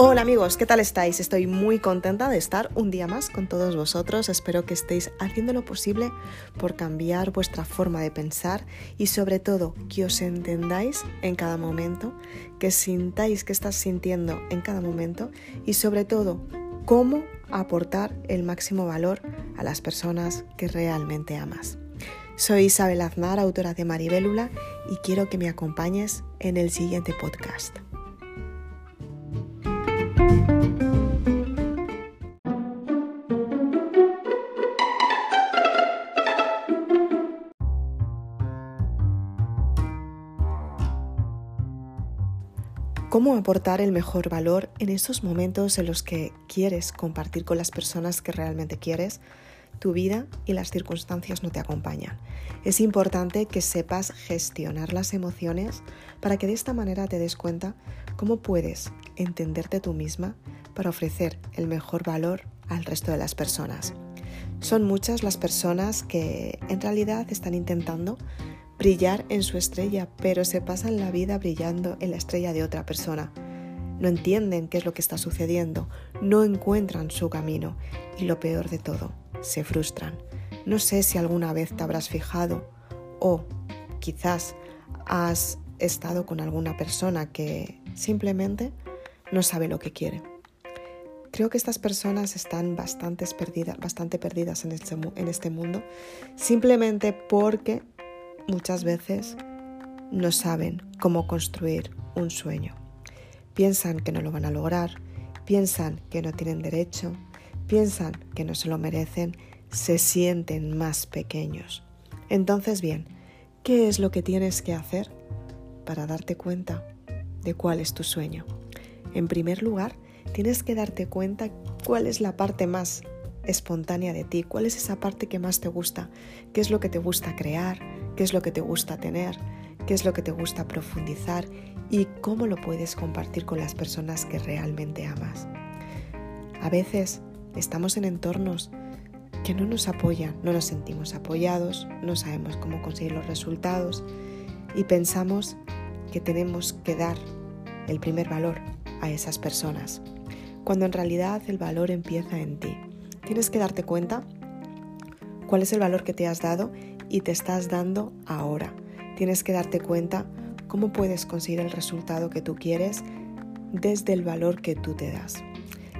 Hola amigos, ¿qué tal estáis? Estoy muy contenta de estar un día más con todos vosotros. Espero que estéis haciendo lo posible por cambiar vuestra forma de pensar y sobre todo que os entendáis en cada momento, que sintáis que estás sintiendo en cada momento y sobre todo cómo aportar el máximo valor a las personas que realmente amas. Soy Isabel Aznar, autora de Maribélula, y quiero que me acompañes en el siguiente podcast. ¿Cómo aportar el mejor valor en esos momentos en los que quieres compartir con las personas que realmente quieres? Tu vida y las circunstancias no te acompañan. Es importante que sepas gestionar las emociones para que de esta manera te des cuenta cómo puedes entenderte tú misma para ofrecer el mejor valor al resto de las personas. Son muchas las personas que en realidad están intentando brillar en su estrella, pero se pasan la vida brillando en la estrella de otra persona. No entienden qué es lo que está sucediendo, no encuentran su camino y lo peor de todo, se frustran. No sé si alguna vez te habrás fijado o quizás has estado con alguna persona que simplemente no sabe lo que quiere. Creo que estas personas están bastante perdidas, bastante perdidas en este, en este mundo simplemente porque muchas veces no saben cómo construir un sueño. Piensan que no lo van a lograr, piensan que no tienen derecho, piensan que no se lo merecen, se sienten más pequeños. Entonces, bien, ¿qué es lo que tienes que hacer para darte cuenta de cuál es tu sueño? En primer lugar, tienes que darte cuenta cuál es la parte más espontánea de ti, cuál es esa parte que más te gusta, qué es lo que te gusta crear, qué es lo que te gusta tener, qué es lo que te gusta profundizar y cómo lo puedes compartir con las personas que realmente amas. A veces estamos en entornos que no nos apoyan, no nos sentimos apoyados, no sabemos cómo conseguir los resultados y pensamos que tenemos que dar el primer valor a esas personas, cuando en realidad el valor empieza en ti. Tienes que darte cuenta cuál es el valor que te has dado y te estás dando ahora. Tienes que darte cuenta cómo puedes conseguir el resultado que tú quieres desde el valor que tú te das.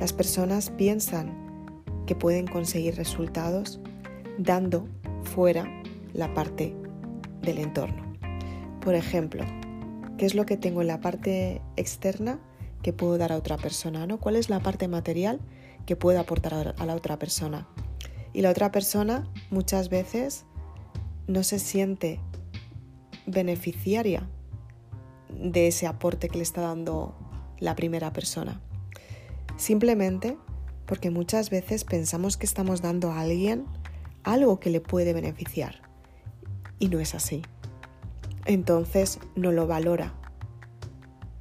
Las personas piensan que pueden conseguir resultados dando fuera la parte del entorno. Por ejemplo, ¿qué es lo que tengo en la parte externa que puedo dar a otra persona? ¿no? ¿Cuál es la parte material que puedo aportar a la otra persona? Y la otra persona muchas veces no se siente beneficiaria de ese aporte que le está dando la primera persona. Simplemente porque muchas veces pensamos que estamos dando a alguien algo que le puede beneficiar y no es así. Entonces no lo valora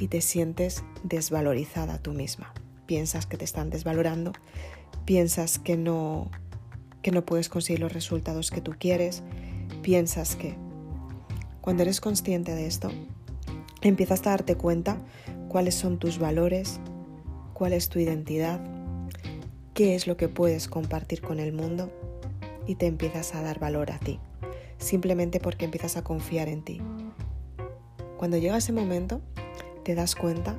y te sientes desvalorizada tú misma. Piensas que te están desvalorando, piensas que no que no puedes conseguir los resultados que tú quieres, piensas que. Cuando eres consciente de esto, empiezas a darte cuenta cuáles son tus valores, cuál es tu identidad, qué es lo que puedes compartir con el mundo y te empiezas a dar valor a ti, simplemente porque empiezas a confiar en ti. Cuando llega ese momento, te das cuenta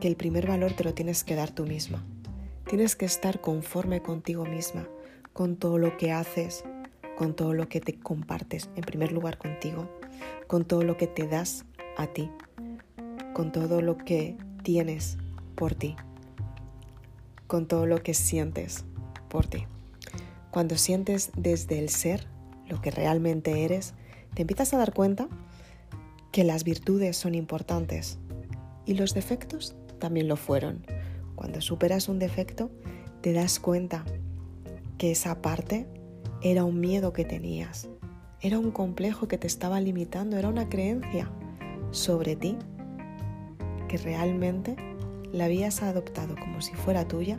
que el primer valor te lo tienes que dar tú misma. Tienes que estar conforme contigo misma, con todo lo que haces, con todo lo que te compartes, en primer lugar contigo, con todo lo que te das a ti, con todo lo que tienes por ti, con todo lo que sientes por ti. Cuando sientes desde el ser lo que realmente eres, te empiezas a dar cuenta que las virtudes son importantes y los defectos también lo fueron. Cuando superas un defecto, te das cuenta que esa parte era un miedo que tenías, era un complejo que te estaba limitando, era una creencia sobre ti que realmente la habías adoptado como si fuera tuya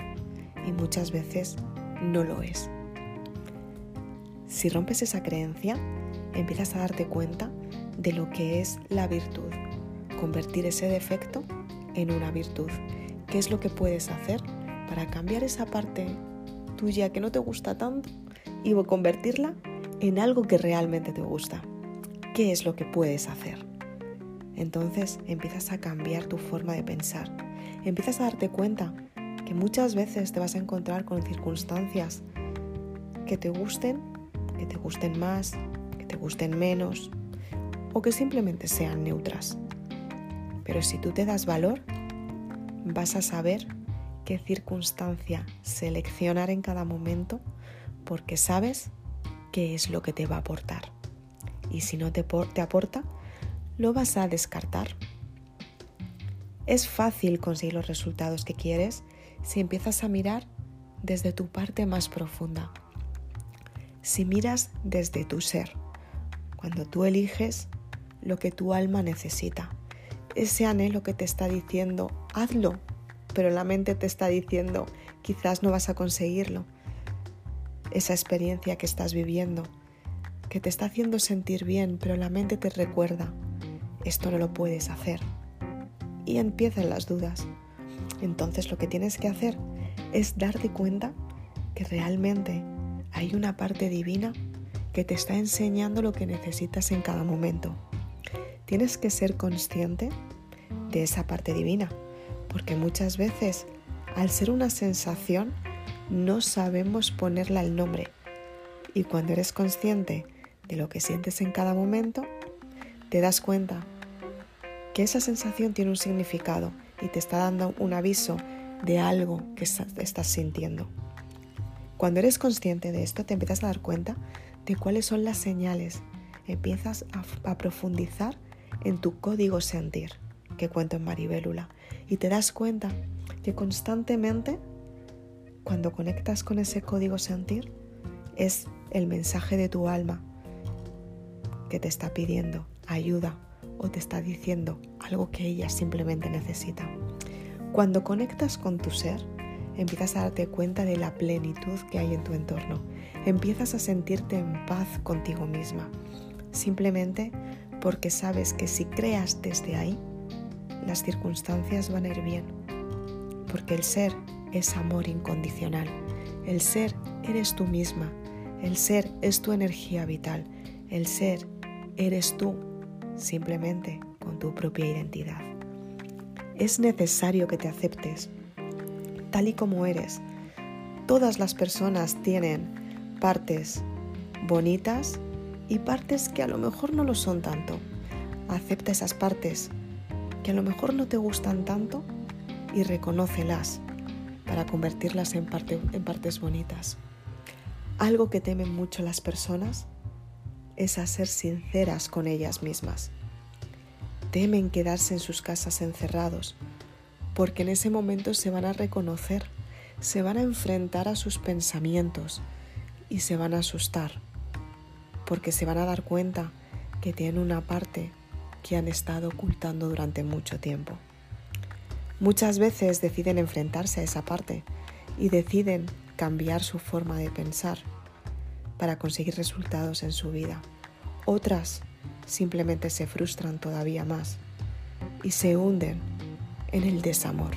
y muchas veces no lo es. Si rompes esa creencia, empiezas a darte cuenta de lo que es la virtud, convertir ese defecto en una virtud. qué es lo que puedes hacer para cambiar esa parte tuya que no te gusta tanto y convertirla en algo que realmente te gusta. ¿Qué es lo que puedes hacer? Entonces empiezas a cambiar tu forma de pensar. Empiezas a darte cuenta que muchas veces te vas a encontrar con circunstancias que te gusten, que te gusten más, que te gusten menos o que simplemente sean neutras. Pero si tú te das valor, vas a saber qué circunstancia seleccionar en cada momento porque sabes qué es lo que te va a aportar. Y si no te, te aporta, lo vas a descartar. Es fácil conseguir los resultados que quieres si empiezas a mirar desde tu parte más profunda. Si miras desde tu ser, cuando tú eliges lo que tu alma necesita, ese anhelo que te está diciendo, hazlo, pero la mente te está diciendo, quizás no vas a conseguirlo. Esa experiencia que estás viviendo, que te está haciendo sentir bien, pero la mente te recuerda, esto no lo puedes hacer. Y empiezan las dudas. Entonces lo que tienes que hacer es darte cuenta que realmente hay una parte divina que te está enseñando lo que necesitas en cada momento. Tienes que ser consciente de esa parte divina, porque muchas veces al ser una sensación no sabemos ponerla el nombre. Y cuando eres consciente de lo que sientes en cada momento, te das cuenta que esa sensación tiene un significado y te está dando un aviso de algo que estás sintiendo. Cuando eres consciente de esto, te empiezas a dar cuenta de cuáles son las señales. Empiezas a, profundizar en tu código sentir, que cuento en Maribélula, y te das cuenta que constantemente, cuando conectas con ese código sentir, es el mensaje de tu alma que te está pidiendo ayuda o te está diciendo algo que ella simplemente necesita. Cuando conectas con tu ser, empiezas a darte cuenta de la plenitud que hay en tu entorno. Empiezas a sentirte en paz contigo misma, simplemente porque sabes que si creas desde ahí, las circunstancias van a ir bien. Porque el ser es amor incondicional. El ser eres tú misma. El ser es tu energía vital. El ser eres tú simplemente con tu propia identidad. Es necesario que te aceptes tal y como eres. Todas las personas tienen partes bonitas y partes que a lo mejor no lo son tanto. Acepta esas partes que a lo mejor no te gustan tanto y reconócelas para convertirlas en, partes bonitas. Algo que temen mucho las personas es a ser sinceras con ellas mismas. Temen quedarse en sus casas encerrados, porque en ese momento se van a reconocer, se van a enfrentar a sus pensamientos y se van a asustar, porque se van a dar cuenta que tienen una parte que han estado ocultando durante mucho tiempo. Muchas veces deciden enfrentarse a esa parte y deciden cambiar su forma de pensar para conseguir resultados en su vida. Otras simplemente se frustran todavía más y se hunden en el desamor,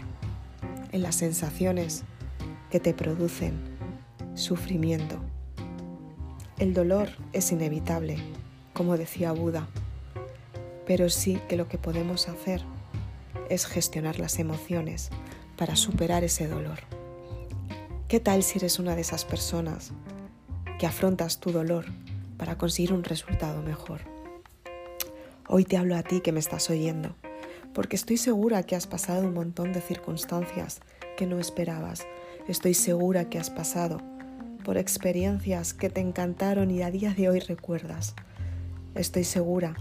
en las sensaciones que te producen sufrimiento. El dolor es inevitable, como decía Buda, pero sí que lo que podemos hacer es gestionar las emociones para superar ese dolor. ¿Qué tal si eres una de esas personas que afrontas tu dolor para conseguir un resultado mejor. Hoy te hablo a ti que me estás oyendo, porque estoy segura que has pasado un montón de circunstancias que no esperabas. Estoy segura que has pasado por experiencias que te encantaron y a día de hoy recuerdas. Estoy segura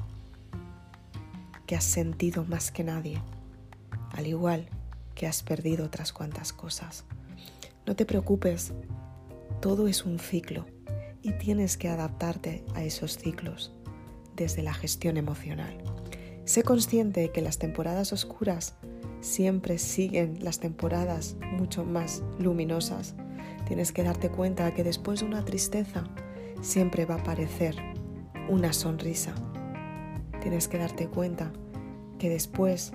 que has sentido más que nadie, al igual que has perdido otras cuantas cosas. No te preocupes, todo es un ciclo y tienes que adaptarte a esos ciclos desde la gestión emocional. Sé consciente de que las temporadas oscuras siempre siguen las temporadas mucho más luminosas. Tienes que darte cuenta que después de una tristeza siempre va a aparecer una sonrisa. Tienes que darte cuenta que después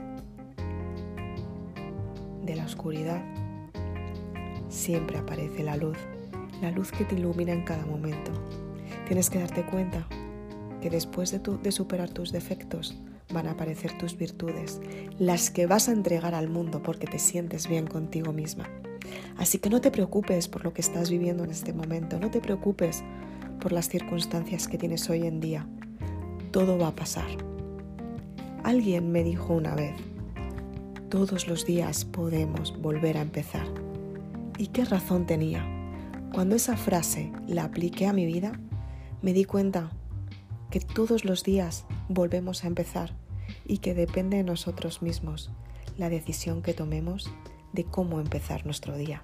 oscuridad siempre aparece la luz, la luz que te ilumina en cada momento. Tienes que darte cuenta que después de, de superar tus defectos van a aparecer tus virtudes, las que vas a entregar al mundo porque te sientes bien contigo misma. Así que no te preocupes por lo que estás viviendo en este momento, no te preocupes por las circunstancias que tienes hoy en día. Todo va a pasar. Alguien me dijo una vez, todos los días podemos volver a empezar. ¿Y qué razón tenía? Cuando esa frase la apliqué a mi vida, me di cuenta que todos los días volvemos a empezar y que depende de nosotros mismos la decisión que tomemos de cómo empezar nuestro día.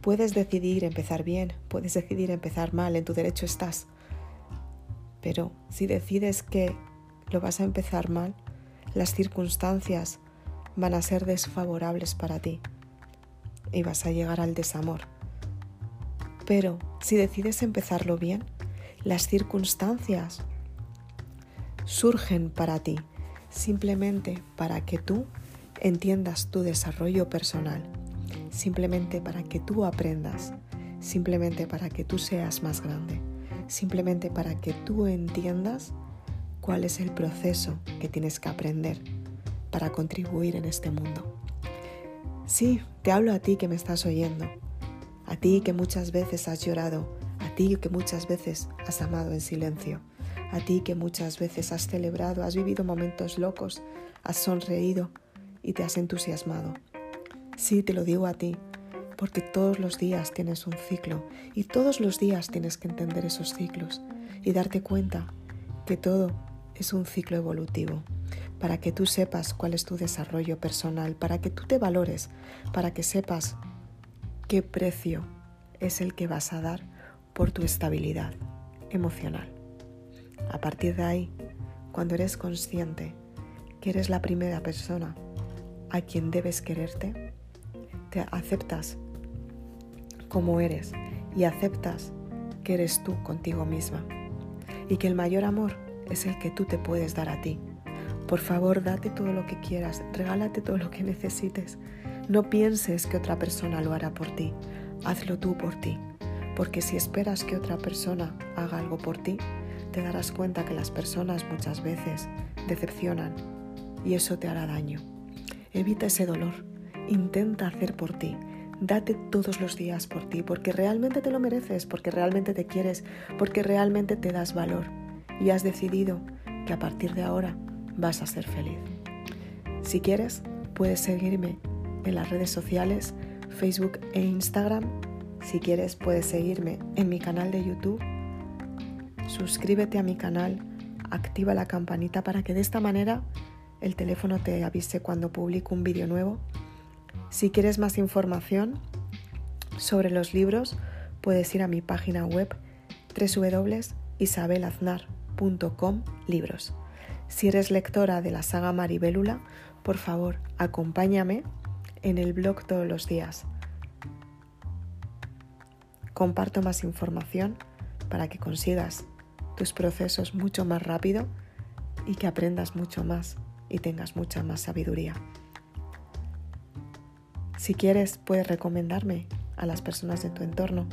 Puedes decidir empezar bien, puedes decidir empezar mal, en tu derecho estás. Pero si decides que lo vas a empezar mal, las circunstancias van a ser desfavorables para ti y vas a llegar al desamor. Pero si decides empezarlo bien, las circunstancias surgen para ti, simplemente para que tú entiendas tu desarrollo personal, simplemente para que tú aprendas, simplemente para que tú seas más grande, simplemente para que tú entiendas cuál es el proceso que tienes que aprender para contribuir en este mundo. Sí, te hablo a ti que me estás oyendo, a ti que muchas veces has llorado, a ti que muchas veces has amado en silencio, a ti que muchas veces has celebrado, has vivido momentos locos, has sonreído y te has entusiasmado. Sí, te lo digo a ti, porque todos los días tienes un ciclo y todos los días tienes que entender esos ciclos y darte cuenta que todo es un ciclo evolutivo para que tú sepas cuál es tu desarrollo personal, para que tú te valores, para que sepas qué precio es el que vas a dar por tu estabilidad emocional. A partir de ahí, cuando eres consciente que eres la primera persona a quien debes quererte, te aceptas como eres y aceptas que eres tú contigo misma y que el mayor amor es el que tú te puedes dar a ti. Por favor, date todo lo que quieras, regálate todo lo que necesites. No pienses que otra persona lo hará por ti, hazlo tú por ti. Porque si esperas que otra persona haga algo por ti, te darás cuenta que las personas muchas veces decepcionan y eso te hará daño. Evita ese dolor, intenta hacer por ti, date todos los días por ti, porque realmente te lo mereces, porque realmente te quieres, porque realmente te das valor y has decidido que a partir de ahora vas a ser feliz. Si quieres, puedes seguirme en las redes sociales, Facebook e Instagram. Si quieres, puedes seguirme en mi canal de YouTube. Suscríbete a mi canal, activa la campanita para que de esta manera el teléfono te avise cuando publico un vídeo nuevo. Si quieres más información sobre los libros, puedes ir a mi página web www.isabelaznar.com libros. Si eres lectora de la saga Maribélula, por favor, acompáñame en el blog todos los días. Comparto más información para que consigas tus procesos mucho más rápido y que aprendas mucho más y tengas mucha más sabiduría. Si quieres, puedes recomendarme a las personas de tu entorno.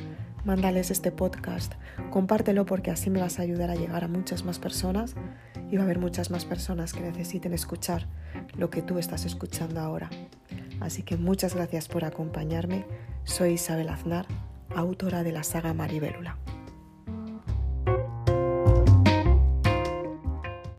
Mándales este podcast, compártelo porque así me vas a ayudar a llegar a muchas más personas y va a haber muchas más personas que necesiten escuchar lo que tú estás escuchando ahora. Así que muchas gracias por acompañarme. Soy Isabel Aznar, autora de la saga Maribélula.